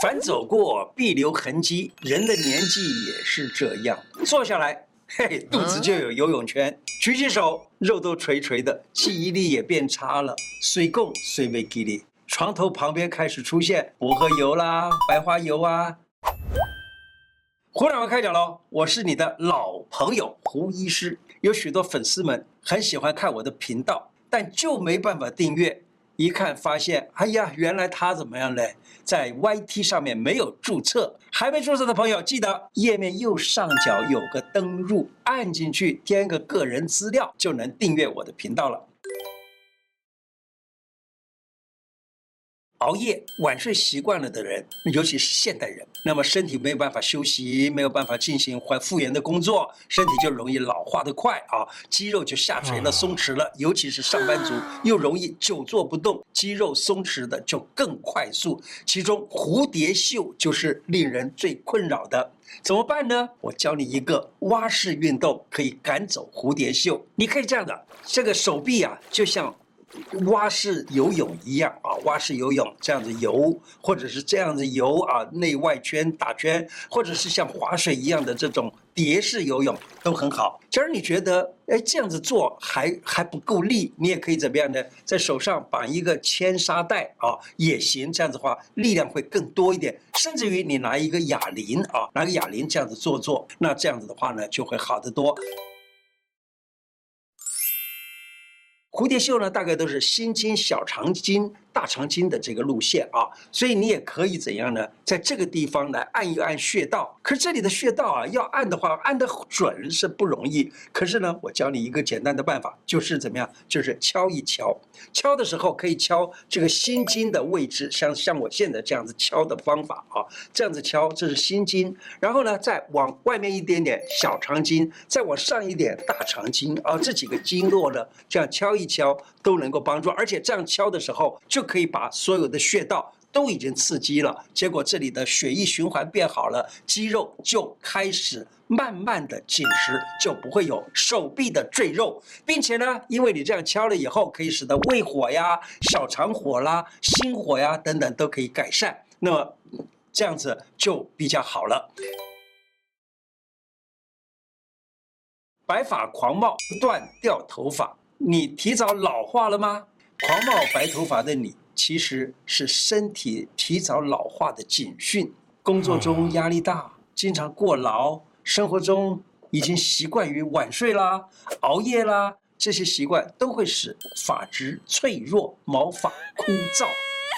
凡走过必留痕迹，人的年纪也是这样。坐下来，嘿，肚子就有游泳圈。举起手，肉都垂垂的，记忆力也变差了。水共水没记忆，床头旁边开始出现薄荷油啦、白花油啊。胡乃文开讲喽！我是你的老朋友胡医师，有许多粉丝们很喜欢看我的频道，但就没办法订阅。一看发现，哎呀，原来他怎么样嘞？在 YT 上面没有注册，还没注册的朋友，记得页面右上角有个登录，按进去填个个人资料，就能订阅我的频道了。熬夜晚睡习惯了的人，尤其是现代人，那么身体没有办法休息，没有办法进行还复原的工作，身体就容易老化的快啊，肌肉就下垂了、松弛了。尤其是上班族，又容易久坐不动，肌肉松弛的就更快速。其中蝴蝶袖就是令人最困扰的，怎么办呢？我教你一个蛙式运动，可以赶走蝴蝶袖。你可以这样的，这个手臂啊，就像。蛙式游泳一样啊，蛙式游泳这样子游，或者是这样子游啊，内外圈打圈，或者是像划水一样的这种蝶式游泳都很好。假如你觉得哎这样子做还还不够力，你也可以怎么样呢？在手上绑一个铅沙袋啊也行，这样子话力量会更多一点。甚至于你拿一个哑铃啊，拿个哑铃这样子做做，那这样子的话呢就会好得多。蝴蝶袖呢，大概都是心经、小肠经、大肠经的这个路线啊，所以你也可以怎样呢？在这个地方来按一按穴道。可是这里的穴道啊，要按的话，按得准是不容易。可是呢，我教你一个简单的办法，就是怎么样？就是敲一敲，敲的时候可以敲这个心经的位置，像像我现在这样子敲的方法啊，这样子敲，这是心经。然后呢，再往外面一点点小肠经，再往上一点大肠经啊，这几个经络呢，这样敲一敲都能够帮助，而且这样敲的时候就。可以把所有的穴道都已经刺激了，结果这里的血液循环变好了，肌肉就开始慢慢的紧实，就不会有手臂的赘肉，并且呢，因为你这样敲了以后，可以使得胃火呀、小肠火啦、心火呀等等都可以改善，那么这样子就比较好了。白发狂冒，不断掉头发，你提早老化了吗？狂冒白头发的你，其实是身体提早老化的警讯。工作中压力大，经常过劳，生活中已经习惯于晚睡啦、熬夜啦，这些习惯都会使发质脆弱、毛发枯燥、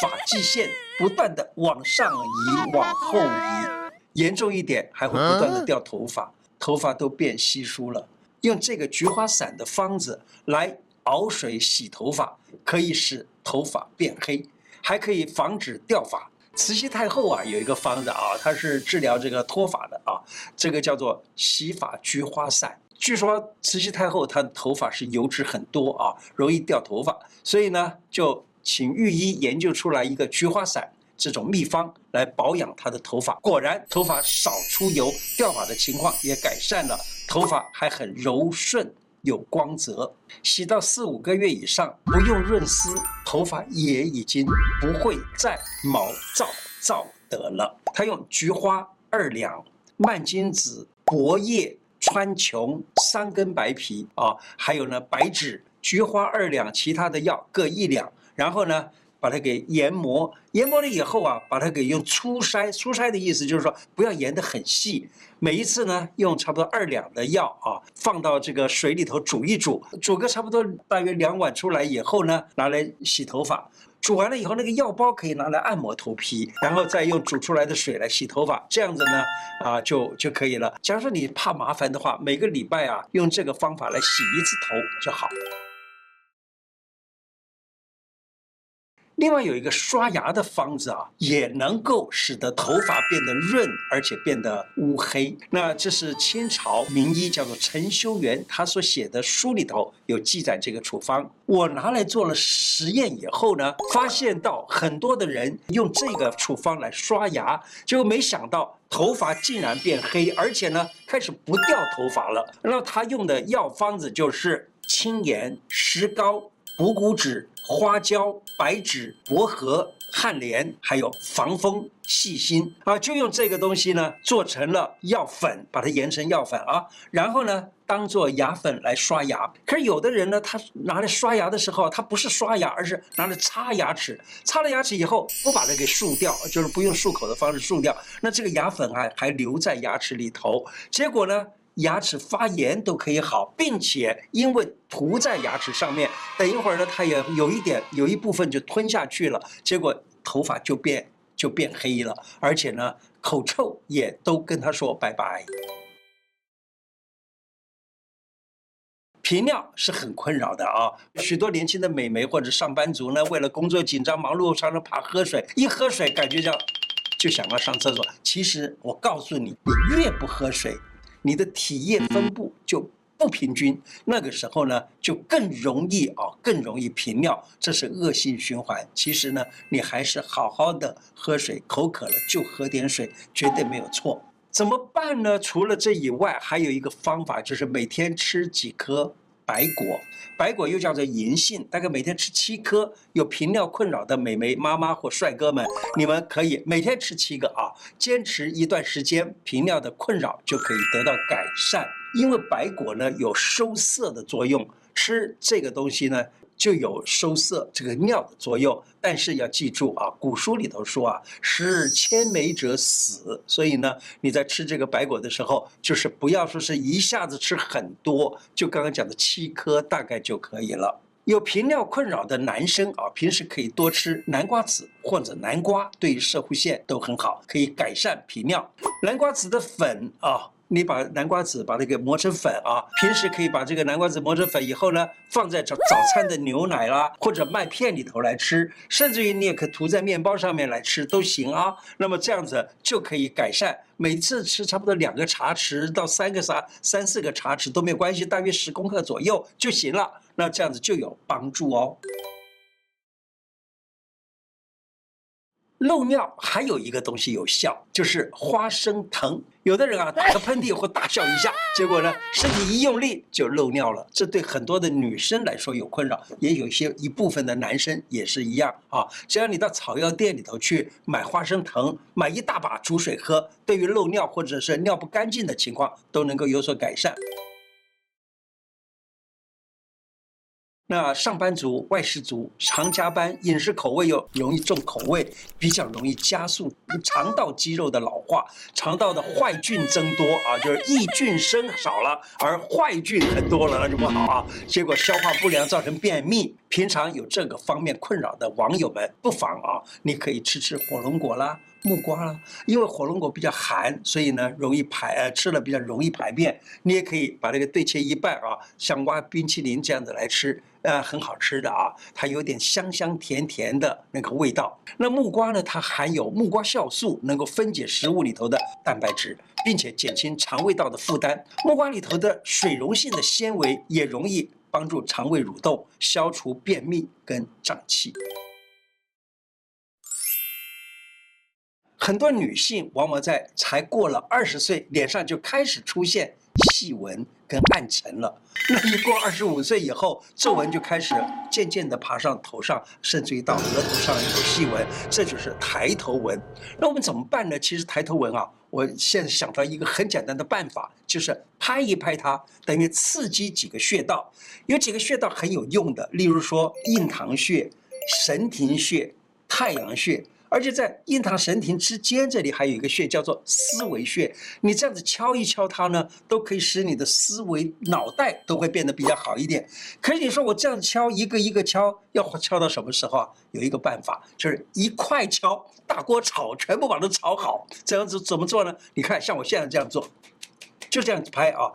发际线不断的往上移、往后移，严重一点还会不断的掉头发，头发都变稀疏了。用这个菊花散的方子来。熬水洗头发可以使头发变黑，还可以防止掉发。慈禧太后啊有一个方子啊，它是治疗这个脱发的啊，这个叫做洗发菊花散。据说慈禧太后她的头发是油脂很多啊，容易掉头发，所以呢就请御医研究出来一个菊花散这种秘方来保养她的头发。果然头发少出油，掉发的情况也改善了，头发还很柔顺。有光泽，洗到四五个月以上，不用润丝，头发也已经不会再毛躁躁的了。他用菊花二两、蔓荆子、薄叶、川穹三根白皮啊，还有呢白芷、菊花二两，其他的药各一两，然后呢。把它给研磨，研磨了以后啊，把它给用粗筛，粗筛的意思就是说不要研得很细。每一次呢，用差不多二两的药啊，放到这个水里头煮一煮，煮个差不多大约两碗出来以后呢，拿来洗头发。煮完了以后，那个药包可以拿来按摩头皮，然后再用煮出来的水来洗头发，这样子呢，啊就就可以了。假如说你怕麻烦的话，每个礼拜啊，用这个方法来洗一次头就好。另外有一个刷牙的方子啊，也能够使得头发变得润，而且变得乌黑。那这是清朝名医叫做陈修元，他所写的书里头有记载这个处方。我拿来做了实验以后呢，发现到很多的人用这个处方来刷牙，结果没想到头发竟然变黑，而且呢开始不掉头发了。那他用的药方子就是青盐、石膏、补骨脂。花椒、白芷、薄荷、汉莲，还有防风细心啊，就用这个东西呢做成了药粉，把它研成药粉啊，然后呢当做牙粉来刷牙。可是有的人呢，他拿来刷牙的时候，他不是刷牙，而是拿来擦牙齿。擦了牙齿以后，不把它给漱掉，就是不用漱口的方式漱掉，那这个牙粉啊还留在牙齿里头，结果呢？牙齿发炎都可以好，并且因为涂在牙齿上面，等一会儿呢，它也有一点有一部分就吞下去了，结果头发就变就变黑了，而且呢，口臭也都跟他说拜拜。频尿是很困扰的啊，许多年轻的美眉或者上班族呢，为了工作紧张忙碌，常常怕喝水，一喝水感觉就就想要上厕所。其实我告诉你，你越不喝水。你的体液分布就不平均，那个时候呢，就更容易啊，更容易频尿，这是恶性循环。其实呢，你还是好好的喝水，口渴了就喝点水，绝对没有错。怎么办呢？除了这以外，还有一个方法，就是每天吃几颗。白果，白果又叫做银杏，大概每天吃七颗。有频尿困扰的美眉妈妈或帅哥们，你们可以每天吃七个啊，坚持一段时间，频尿的困扰就可以得到改善。因为白果呢有收涩的作用，吃这个东西呢。就有收涩这个尿的作用，但是要记住啊，古书里头说啊，食千枚者死，所以呢，你在吃这个白果的时候，就是不要说是一下子吃很多，就刚刚讲的七颗大概就可以了。有频尿困扰的男生啊，平时可以多吃南瓜子或者南瓜，对于摄护腺都很好，可以改善频尿。南瓜子的粉啊。你把南瓜子把它给磨成粉啊，平时可以把这个南瓜子磨成粉以后呢，放在早早餐的牛奶啦或者麦片里头来吃，甚至于你也可涂在面包上面来吃都行啊。那么这样子就可以改善，每次吃差不多两个茶匙到三个茶三四个茶匙都没有关系，大约十公克左右就行了。那这样子就有帮助哦。漏尿还有一个东西有效，就是花生藤。有的人啊，打个喷嚏或大笑一下，结果呢，身体一用力就漏尿了。这对很多的女生来说有困扰，也有一些一部分的男生也是一样啊。只要你到草药店里头去买花生藤，买一大把煮水喝，对于漏尿或者是尿不干净的情况都能够有所改善。那上班族、外食族常加班，饮食口味又容易重口味，比较容易加速肠道肌肉的老化，肠道的坏菌增多啊，就是益菌生少了，而坏菌很多了，那就不好啊。结果消化不良，造成便秘。平常有这个方面困扰的网友们，不妨啊，你可以吃吃火龙果啦。木瓜啊，因为火龙果比较寒，所以呢容易排，呃，吃了比较容易排便。你也可以把这个对切一半啊，像挖冰淇淋这样子来吃，呃，很好吃的啊，它有点香香甜甜的那个味道。那木瓜呢，它含有木瓜酵素，能够分解食物里头的蛋白质，并且减轻肠胃道的负担。木瓜里头的水溶性的纤维也容易帮助肠胃蠕动，消除便秘跟胀气。很多女性往往在才过了二十岁，脸上就开始出现细纹跟暗沉了。那一过二十五岁以后，皱纹就开始渐渐地爬上头上，甚至于到额头上有细纹，这就是抬头纹。那我们怎么办呢？其实抬头纹啊，我现在想到一个很简单的办法，就是拍一拍它，等于刺激几个穴道。有几个穴道很有用的，例如说印堂穴、神庭穴、太阳穴。而且在印堂神庭之间，这里还有一个穴叫做思维穴。你这样子敲一敲它呢，都可以使你的思维、脑袋都会变得比较好一点。可是你说我这样敲，一个一个敲，要敲到什么时候啊？有一个办法，就是一块敲，大锅炒，全部把它炒好。这样子怎么做呢？你看，像我现在这样做，就这样子拍啊，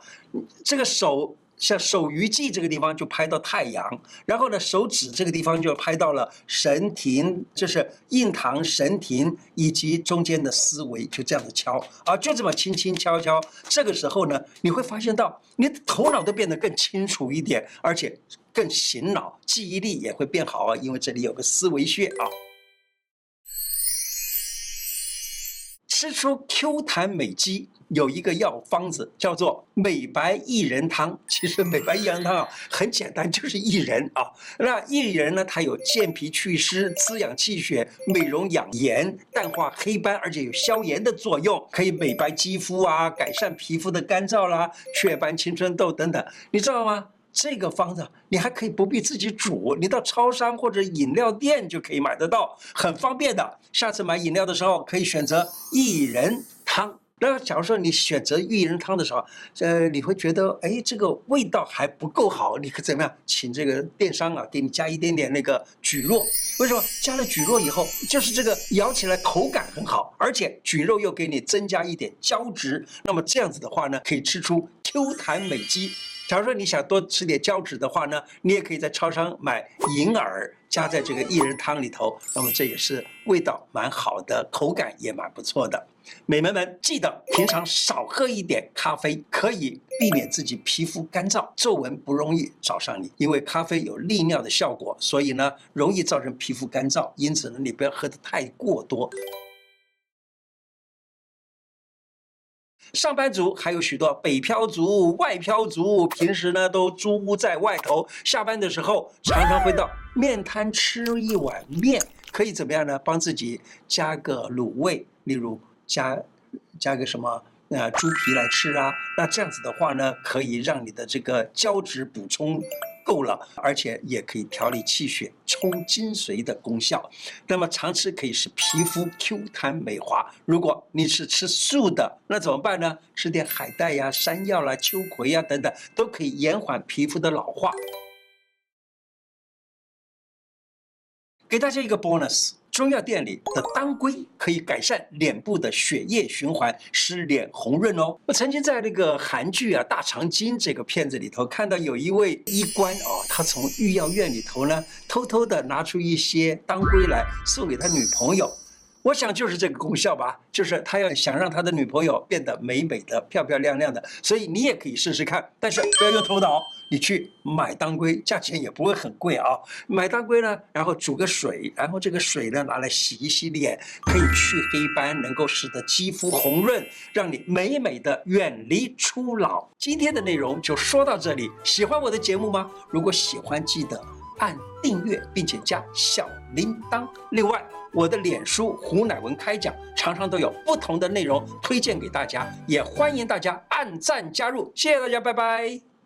这个手。像手鱼际这个地方就拍到太阳，然后呢，手指这个地方就拍到了神庭，就是印堂、神庭以及中间的思维，就这样子敲啊，就这么轻轻敲敲。这个时候呢，你会发现到你的头脑都变得更清楚一点，而且更醒脑，记忆力也会变好啊，因为这里有个思维穴啊。吃出 Q 弹美肌。有一个药方子叫做美白薏仁汤，其实美白薏仁汤啊很简单，就是薏仁啊。那薏仁呢，它有健脾祛湿、滋养气血、美容养颜、淡化黑斑，而且有消炎的作用，可以美白肌肤啊，改善皮肤的干燥啦、雀斑、青春痘等等，你知道吗？这个方子你还可以不必自己煮，你到超商或者饮料店就可以买得到，很方便的。下次买饮料的时候可以选择薏仁汤。那假如说你选择薏仁汤的时候，呃，你会觉得哎，这个味道还不够好，你可怎么样？请这个电商啊，给你加一点点那个蒟蒻。为什么？加了蒟蒻以后，就是这个咬起来口感很好，而且蒟蒻又给你增加一点胶质。那么这样子的话呢，可以吃出 Q 弹美肌。假如说你想多吃点胶质的话呢，你也可以在超商买银耳。加在这个薏仁汤里头，那么这也是味道蛮好的，口感也蛮不错的。美眉们记得平常少喝一点咖啡，可以避免自己皮肤干燥、皱纹不容易找上你。因为咖啡有利尿的效果，所以呢容易造成皮肤干燥，因此呢你不要喝得太过多。上班族还有许多北漂族、外漂族，平时呢都租屋在外头，下班的时候常常会到面摊吃一碗面，可以怎么样呢？帮自己加个卤味，例如加加个什么呃猪皮来吃啊，那这样子的话呢，可以让你的这个胶质补充。够了，而且也可以调理气血、充精髓的功效。那么常吃可以使皮肤 Q 弹美滑。如果你是吃素的，那怎么办呢？吃点海带呀、山药啦、秋葵呀等等，都可以延缓皮肤的老化。给大家一个 bonus。中药店里的当归可以改善脸部的血液循环，使脸红润哦。我曾经在那个韩剧啊《大长今》这个片子里头看到有一位医官哦，他从御药院里头呢偷偷的拿出一些当归来送给他女朋友。我想就是这个功效吧，就是他要想让他的女朋友变得美美的、漂漂亮亮的。所以你也可以试试看，但是不要用头脑。你去买当归，价钱也不会很贵啊。买当归呢，然后煮个水，然后这个水呢拿来洗一洗脸，可以去黑斑，能够使得肌肤红润，让你美美的远离初老。今天的内容就说到这里，喜欢我的节目吗？如果喜欢，记得按订阅并且加小铃铛。另外，我的脸书胡乃文开讲常常都有不同的内容推荐给大家，也欢迎大家按赞加入。谢谢大家，拜拜。